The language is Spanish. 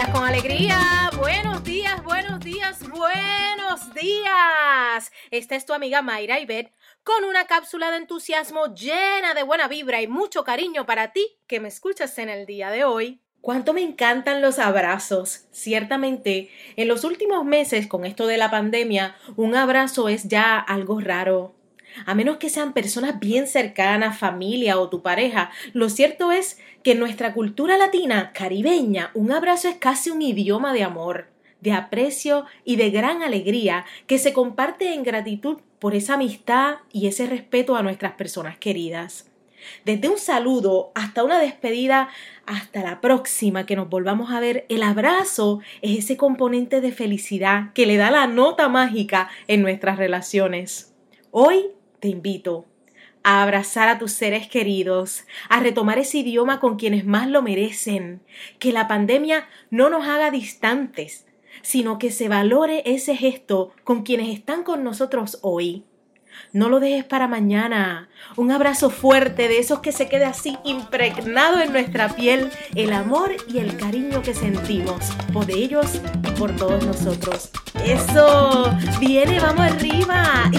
días con alegría. Buenos días, buenos días, buenos días. Esta es tu amiga Mayra Ibet con una cápsula de entusiasmo llena de buena vibra y mucho cariño para ti que me escuchas en el día de hoy. Cuánto me encantan los abrazos. Ciertamente, en los últimos meses con esto de la pandemia, un abrazo es ya algo raro a menos que sean personas bien cercanas, familia o tu pareja, lo cierto es que en nuestra cultura latina caribeña un abrazo es casi un idioma de amor de aprecio y de gran alegría que se comparte en gratitud por esa amistad y ese respeto a nuestras personas queridas. Desde un saludo hasta una despedida, hasta la próxima que nos volvamos a ver, el abrazo es ese componente de felicidad que le da la nota mágica en nuestras relaciones. Hoy te invito a abrazar a tus seres queridos, a retomar ese idioma con quienes más lo merecen, que la pandemia no nos haga distantes, sino que se valore ese gesto con quienes están con nosotros hoy. No lo dejes para mañana. Un abrazo fuerte de esos que se quede así impregnado en nuestra piel el amor y el cariño que sentimos por ellos y por todos nosotros. Eso, viene, vamos arriba.